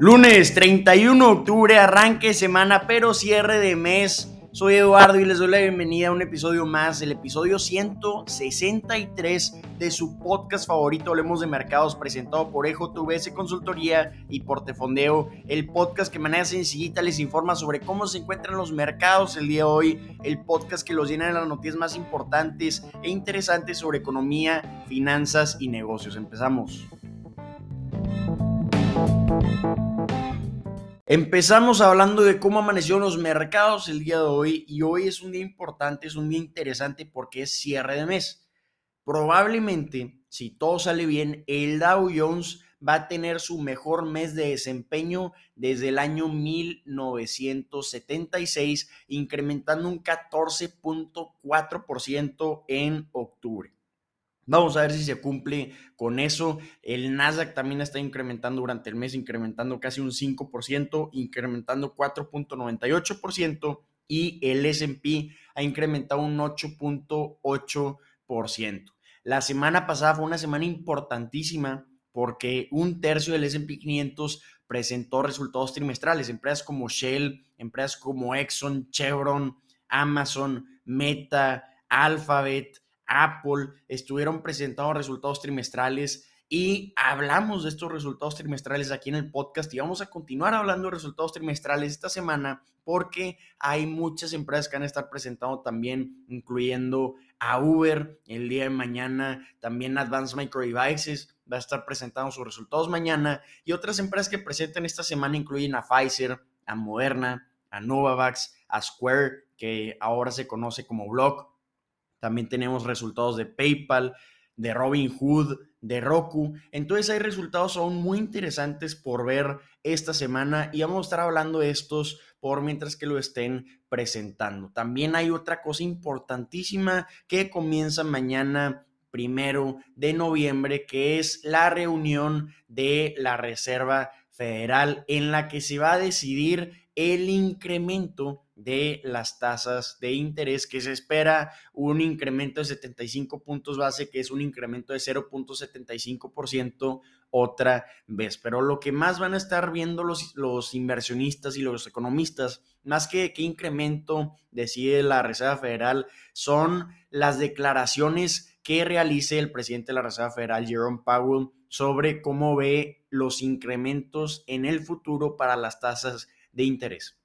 Lunes 31 de octubre, arranque de semana, pero cierre de mes. Soy Eduardo y les doy la bienvenida a un episodio más, el episodio 163 de su podcast favorito, Hablemos de Mercados, presentado por EJTVS Consultoría y Portefondeo, el podcast que de manera sencillita les informa sobre cómo se encuentran los mercados el día de hoy, el podcast que los llena de las noticias más importantes e interesantes sobre economía, finanzas y negocios. Empezamos. Empezamos hablando de cómo amanecieron los mercados el día de hoy y hoy es un día importante, es un día interesante porque es cierre de mes. Probablemente, si todo sale bien, el Dow Jones va a tener su mejor mes de desempeño desde el año 1976, incrementando un 14.4% en octubre. Vamos a ver si se cumple con eso. El Nasdaq también está incrementando durante el mes, incrementando casi un 5%, incrementando 4.98% y el SP ha incrementado un 8.8%. La semana pasada fue una semana importantísima porque un tercio del SP 500 presentó resultados trimestrales. Empresas como Shell, empresas como Exxon, Chevron, Amazon, Meta, Alphabet, Apple, estuvieron presentando resultados trimestrales y hablamos de estos resultados trimestrales aquí en el podcast y vamos a continuar hablando de resultados trimestrales esta semana porque hay muchas empresas que van a estar presentando también, incluyendo a Uber el día de mañana, también Advanced Micro Devices va a estar presentando sus resultados mañana y otras empresas que presentan esta semana incluyen a Pfizer, a Moderna, a Novavax, a Square, que ahora se conoce como Block, también tenemos resultados de PayPal, de Robinhood, de Roku. Entonces hay resultados aún muy interesantes por ver esta semana y vamos a estar hablando de estos por mientras que lo estén presentando. También hay otra cosa importantísima que comienza mañana primero de noviembre, que es la reunión de la Reserva Federal en la que se va a decidir el incremento de las tasas de interés, que se espera un incremento de 75 puntos base, que es un incremento de 0.75% otra vez. Pero lo que más van a estar viendo los, los inversionistas y los economistas, más que qué incremento decide la Reserva Federal, son las declaraciones que realice el presidente de la Reserva Federal, Jerome Powell, sobre cómo ve los incrementos en el futuro para las tasas de interés.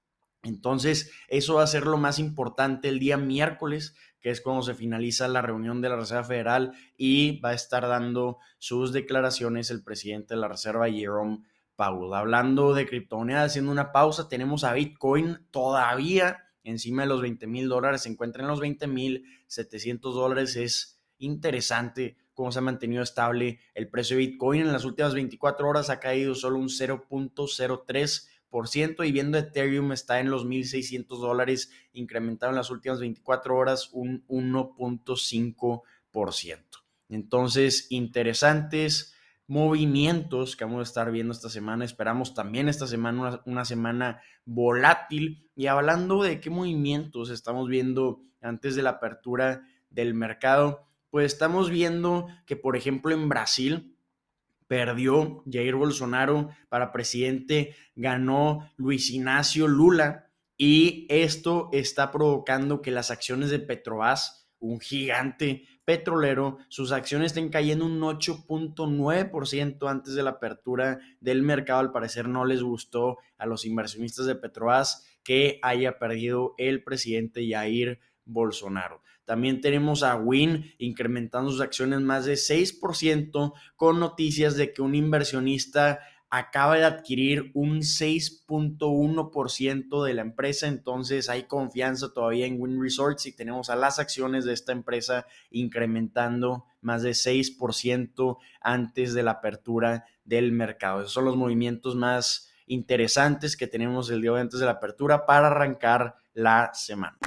Entonces, eso va a ser lo más importante el día miércoles, que es cuando se finaliza la reunión de la Reserva Federal y va a estar dando sus declaraciones el presidente de la Reserva, Jerome Powell. Hablando de criptomonedas, haciendo una pausa, tenemos a Bitcoin todavía encima de los 20 mil dólares, se encuentra en los 20 mil 700 dólares. Es interesante cómo se ha mantenido estable el precio de Bitcoin. En las últimas 24 horas ha caído solo un 0.03 y viendo Ethereum está en los 1.600 dólares, incrementado en las últimas 24 horas un 1.5%. Entonces, interesantes movimientos que vamos a estar viendo esta semana. Esperamos también esta semana una, una, semana volátil. Y hablando de qué movimientos estamos viendo antes de la apertura del mercado, pues estamos viendo que, por ejemplo, en Brasil, perdió Jair Bolsonaro para presidente, ganó Luis Ignacio Lula y esto está provocando que las acciones de Petrobras, un gigante petrolero, sus acciones estén cayendo un 8.9% antes de la apertura del mercado. Al parecer no les gustó a los inversionistas de Petrobras que haya perdido el presidente Jair Bolsonaro. También tenemos a Win incrementando sus acciones más de 6% con noticias de que un inversionista acaba de adquirir un 6.1% de la empresa, entonces hay confianza todavía en Win Resorts y tenemos a las acciones de esta empresa incrementando más de 6% antes de la apertura del mercado. Esos son los movimientos más interesantes que tenemos el día de antes de la apertura para arrancar la semana.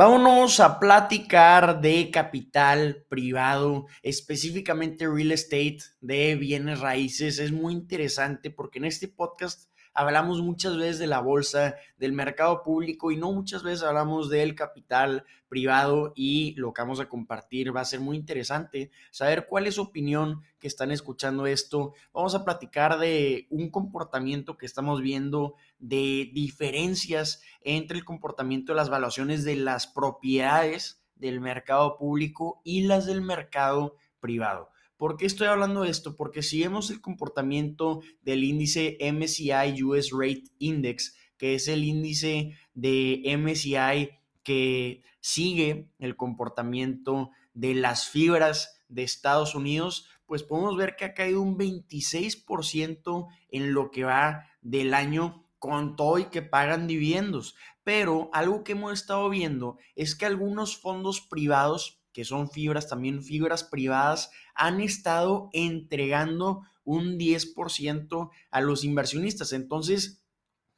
Vámonos a platicar de capital privado, específicamente real estate, de bienes raíces. Es muy interesante porque en este podcast hablamos muchas veces de la bolsa, del mercado público y no muchas veces hablamos del capital privado y lo que vamos a compartir va a ser muy interesante saber cuál es su opinión que están escuchando esto. Vamos a platicar de un comportamiento que estamos viendo, de diferencias entre el comportamiento de las valuaciones de las propiedades del mercado público y las del mercado privado. ¿Por qué estoy hablando de esto? Porque si vemos el comportamiento del índice MCI US Rate Index, que es el índice de MCI que sigue el comportamiento de las fibras de Estados Unidos, pues podemos ver que ha caído un 26% en lo que va del año con todo y que pagan dividendos. Pero algo que hemos estado viendo es que algunos fondos privados que son fibras, también fibras privadas, han estado entregando un 10% a los inversionistas. Entonces,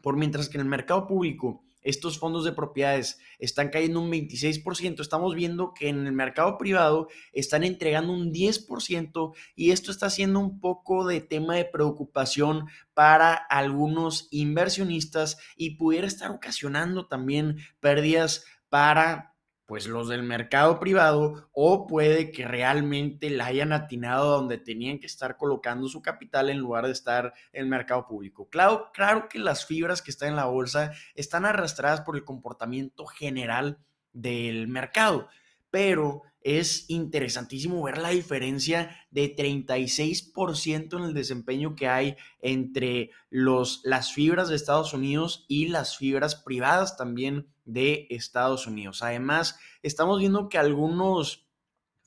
por mientras que en el mercado público estos fondos de propiedades están cayendo un 26%, estamos viendo que en el mercado privado están entregando un 10% y esto está siendo un poco de tema de preocupación para algunos inversionistas y pudiera estar ocasionando también pérdidas para pues los del mercado privado o puede que realmente la hayan atinado donde tenían que estar colocando su capital en lugar de estar en el mercado público. Claro, claro que las fibras que están en la bolsa están arrastradas por el comportamiento general del mercado, pero es interesantísimo ver la diferencia de 36% en el desempeño que hay entre los, las fibras de Estados Unidos y las fibras privadas también de Estados Unidos. Además, estamos viendo que algunos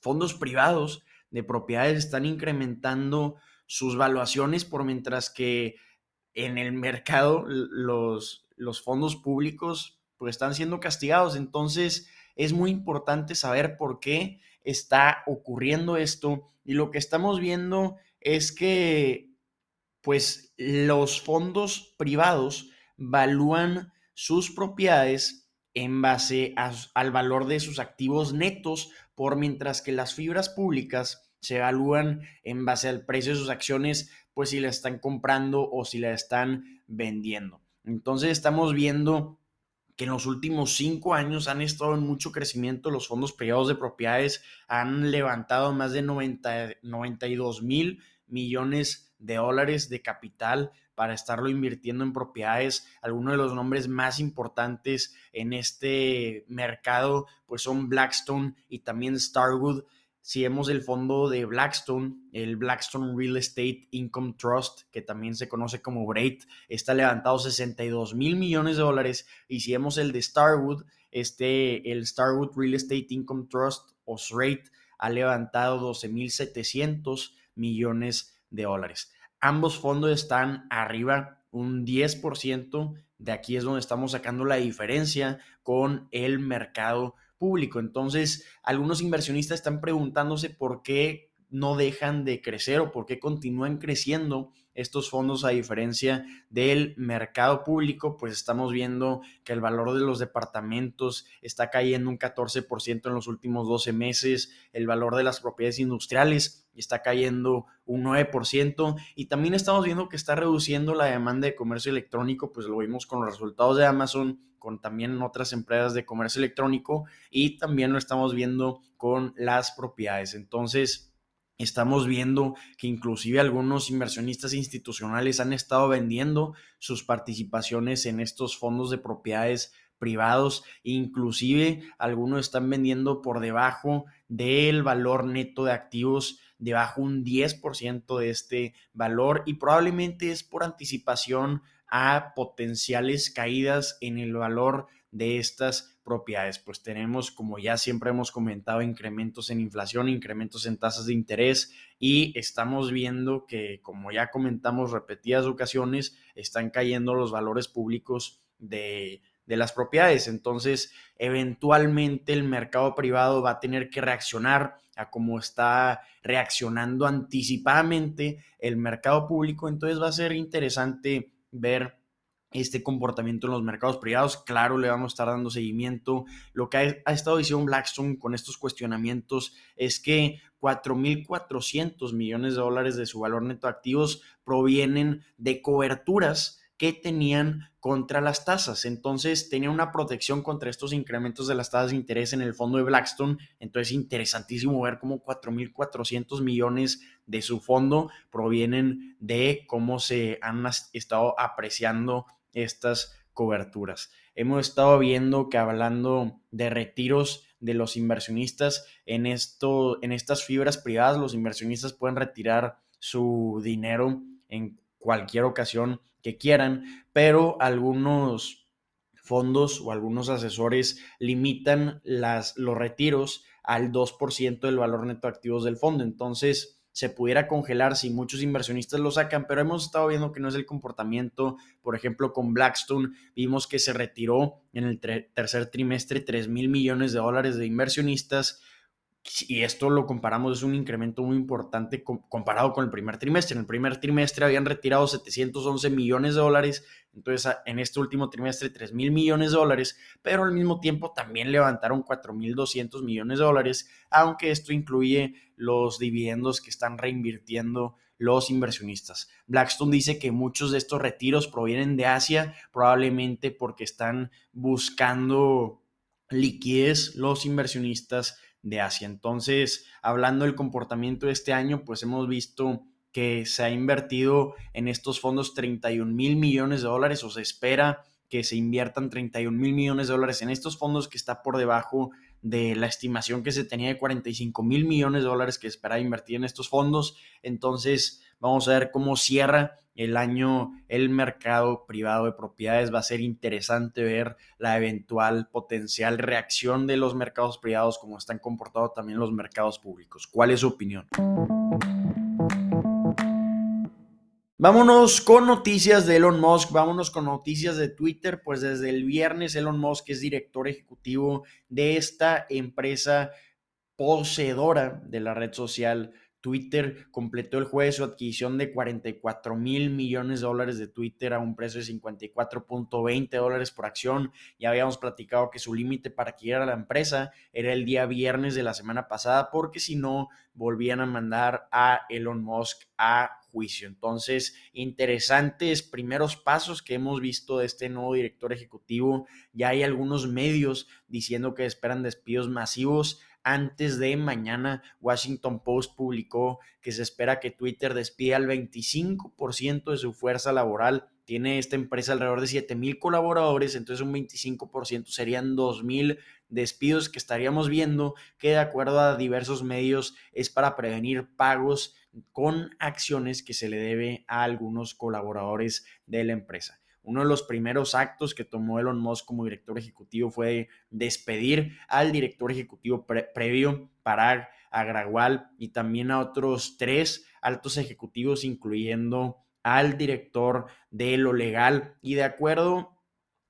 fondos privados de propiedades están incrementando sus valuaciones por mientras que en el mercado los, los fondos públicos pues están siendo castigados. Entonces, es muy importante saber por qué está ocurriendo esto y lo que estamos viendo es que pues los fondos privados valúan sus propiedades en base al valor de sus activos netos, por mientras que las fibras públicas se evalúan en base al precio de sus acciones, pues si la están comprando o si la están vendiendo. Entonces estamos viendo que en los últimos cinco años han estado en mucho crecimiento. Los fondos privados de propiedades han levantado más de 90, 92 mil millones de dólares de capital para estarlo invirtiendo en propiedades. Algunos de los nombres más importantes en este mercado pues son Blackstone y también Starwood si vemos el fondo de Blackstone, el Blackstone Real Estate Income Trust, que también se conoce como BRAIT, está levantado 62 mil millones de dólares. Y si vemos el de Starwood, este, el Starwood Real Estate Income Trust o SRATE ha levantado 12 mil 700 millones de dólares. Ambos fondos están arriba un 10%. De aquí es donde estamos sacando la diferencia con el mercado público. Entonces, algunos inversionistas están preguntándose por qué no dejan de crecer o por qué continúan creciendo estos fondos a diferencia del mercado público, pues estamos viendo que el valor de los departamentos está cayendo un 14% en los últimos 12 meses, el valor de las propiedades industriales está cayendo un 9% y también estamos viendo que está reduciendo la demanda de comercio electrónico, pues lo vimos con los resultados de Amazon con también otras empresas de comercio electrónico y también lo estamos viendo con las propiedades. Entonces, estamos viendo que inclusive algunos inversionistas institucionales han estado vendiendo sus participaciones en estos fondos de propiedades privados, inclusive algunos están vendiendo por debajo del valor neto de activos, debajo un 10% de este valor y probablemente es por anticipación a potenciales caídas en el valor de estas propiedades. Pues tenemos, como ya siempre hemos comentado, incrementos en inflación, incrementos en tasas de interés y estamos viendo que, como ya comentamos repetidas ocasiones, están cayendo los valores públicos de, de las propiedades. Entonces, eventualmente el mercado privado va a tener que reaccionar a cómo está reaccionando anticipadamente el mercado público. Entonces va a ser interesante ver este comportamiento en los mercados privados. Claro, le vamos a estar dando seguimiento. Lo que ha, estado diciendo Blackstone con estos cuestionamientos es que 4.400 millones de dólares de su valor neto de activos provienen de coberturas que tenían contra las tasas. Entonces tenía una protección contra estos incrementos de las tasas de interés en el fondo de Blackstone. Entonces interesantísimo ver cómo 4.400 millones de su fondo provienen de cómo se han estado apreciando estas coberturas. Hemos estado viendo que hablando de retiros de los inversionistas en esto en estas fibras privadas los inversionistas pueden retirar su dinero en cualquier ocasión que quieran, pero algunos fondos o algunos asesores limitan las, los retiros al 2% del valor neto de activos del fondo. Entonces, se pudiera congelar si muchos inversionistas lo sacan, pero hemos estado viendo que no es el comportamiento. Por ejemplo, con Blackstone vimos que se retiró en el tercer trimestre 3 mil millones de dólares de inversionistas y esto lo comparamos, es un incremento muy importante comparado con el primer trimestre. En el primer trimestre habían retirado 711 millones de dólares, entonces en este último trimestre 3 mil millones de dólares, pero al mismo tiempo también levantaron 4 mil 200 millones de dólares, aunque esto incluye los dividendos que están reinvirtiendo los inversionistas. Blackstone dice que muchos de estos retiros provienen de Asia, probablemente porque están buscando liquidez los inversionistas de Asia. Entonces, hablando del comportamiento de este año, pues hemos visto que se ha invertido en estos fondos 31 mil millones de dólares o se espera que se inviertan 31 mil millones de dólares en estos fondos que está por debajo de la estimación que se tenía de 45 mil millones de dólares que esperaba invertir en estos fondos. Entonces, vamos a ver cómo cierra el año el mercado privado de propiedades. Va a ser interesante ver la eventual potencial reacción de los mercados privados, como están comportados también los mercados públicos. ¿Cuál es su opinión? Vámonos con noticias de Elon Musk, vámonos con noticias de Twitter, pues desde el viernes Elon Musk es director ejecutivo de esta empresa poseedora de la red social Twitter completó el jueves su adquisición de 44 mil millones de dólares de Twitter a un precio de 54.20 dólares por acción. Ya habíamos platicado que su límite para adquirir a la empresa era el día viernes de la semana pasada, porque si no, volvían a mandar a Elon Musk a juicio. Entonces, interesantes primeros pasos que hemos visto de este nuevo director ejecutivo. Ya hay algunos medios diciendo que esperan despidos masivos antes de mañana, Washington Post publicó que se espera que Twitter despida al 25% de su fuerza laboral. Tiene esta empresa alrededor de 7 mil colaboradores, entonces un 25% serían 2 mil despidos que estaríamos viendo, que de acuerdo a diversos medios es para prevenir pagos con acciones que se le debe a algunos colaboradores de la empresa. Uno de los primeros actos que tomó Elon Musk como director ejecutivo fue despedir al director ejecutivo previo, para Agrawal y también a otros tres altos ejecutivos, incluyendo al director de lo legal. Y de acuerdo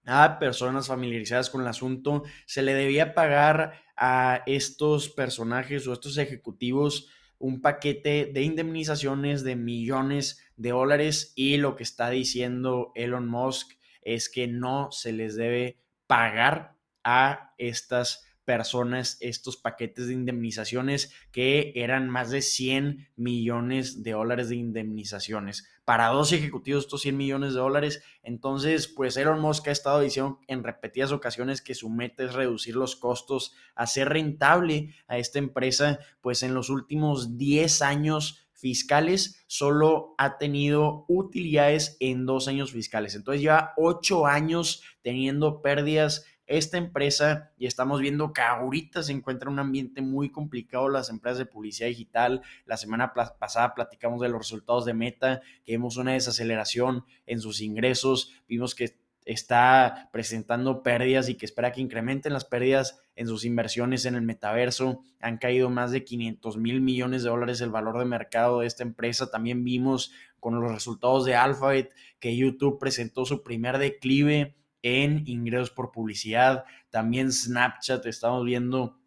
a personas familiarizadas con el asunto, se le debía pagar a estos personajes o estos ejecutivos un paquete de indemnizaciones de millones de dólares y lo que está diciendo Elon Musk es que no se les debe pagar a estas personas estos paquetes de indemnizaciones que eran más de 100 millones de dólares de indemnizaciones. Para dos ejecutivos estos 100 millones de dólares. Entonces, pues Elon Musk ha estado diciendo en repetidas ocasiones que su meta es reducir los costos, hacer rentable a esta empresa, pues en los últimos 10 años fiscales solo ha tenido utilidades en dos años fiscales. Entonces lleva ocho años teniendo pérdidas esta empresa y estamos viendo que ahorita se encuentra en un ambiente muy complicado las empresas de publicidad digital. La semana pasada platicamos de los resultados de Meta, que vimos una desaceleración en sus ingresos, vimos que está presentando pérdidas y que espera que incrementen las pérdidas en sus inversiones en el metaverso. Han caído más de 500 mil millones de dólares el valor de mercado de esta empresa. También vimos con los resultados de Alphabet que YouTube presentó su primer declive en ingresos por publicidad. También Snapchat, estamos viendo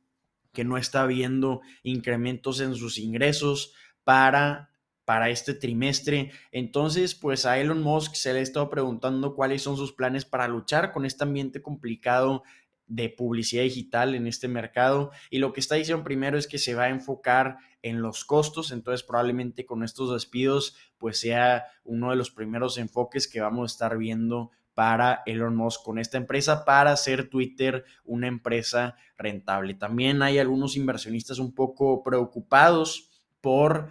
que no está viendo incrementos en sus ingresos para, para este trimestre. Entonces, pues a Elon Musk se le ha estado preguntando cuáles son sus planes para luchar con este ambiente complicado de publicidad digital en este mercado y lo que está diciendo primero es que se va a enfocar en los costos, entonces probablemente con estos despidos pues sea uno de los primeros enfoques que vamos a estar viendo para Elon Musk con esta empresa para hacer Twitter una empresa rentable. También hay algunos inversionistas un poco preocupados por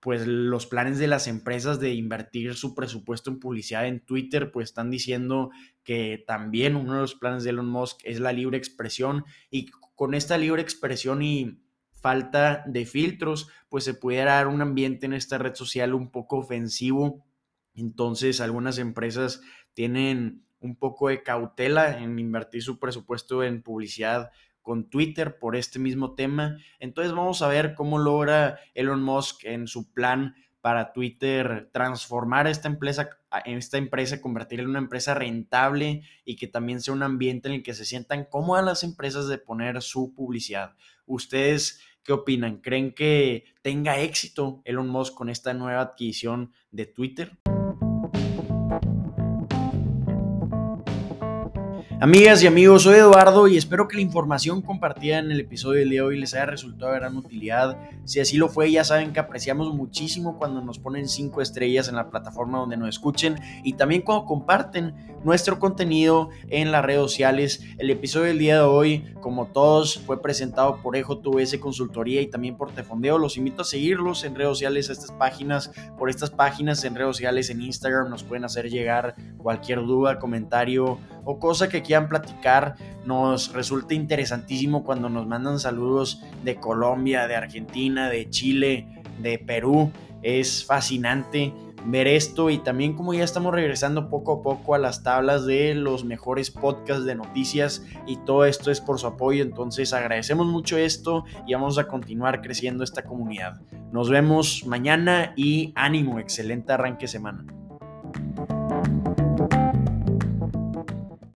pues los planes de las empresas de invertir su presupuesto en publicidad en Twitter, pues están diciendo que también uno de los planes de Elon Musk es la libre expresión y con esta libre expresión y falta de filtros, pues se pudiera dar un ambiente en esta red social un poco ofensivo. Entonces, algunas empresas tienen un poco de cautela en invertir su presupuesto en publicidad con Twitter por este mismo tema. Entonces vamos a ver cómo logra Elon Musk en su plan para Twitter transformar esta empresa, esta empresa, convertirla en una empresa rentable y que también sea un ambiente en el que se sientan cómodas las empresas de poner su publicidad. ¿Ustedes qué opinan? ¿Creen que tenga éxito Elon Musk con esta nueva adquisición de Twitter? Amigas y amigos, soy Eduardo y espero que la información compartida en el episodio del día de hoy les haya resultado de gran utilidad. Si así lo fue, ya saben que apreciamos muchísimo cuando nos ponen 5 estrellas en la plataforma donde nos escuchen y también cuando comparten nuestro contenido en las redes sociales. El episodio del día de hoy, como todos, fue presentado por Ejo Consultoría y también por Tefondeo. Los invito a seguirlos en redes sociales, a estas páginas, por estas páginas en redes sociales, en Instagram, nos pueden hacer llegar cualquier duda, comentario o cosa que quieran platicar. Nos resulta interesantísimo cuando nos mandan saludos de Colombia, de Argentina, de Chile, de Perú. Es fascinante ver esto y también como ya estamos regresando poco a poco a las tablas de los mejores podcasts de noticias y todo esto es por su apoyo, entonces agradecemos mucho esto y vamos a continuar creciendo esta comunidad. Nos vemos mañana y ánimo, excelente arranque semana.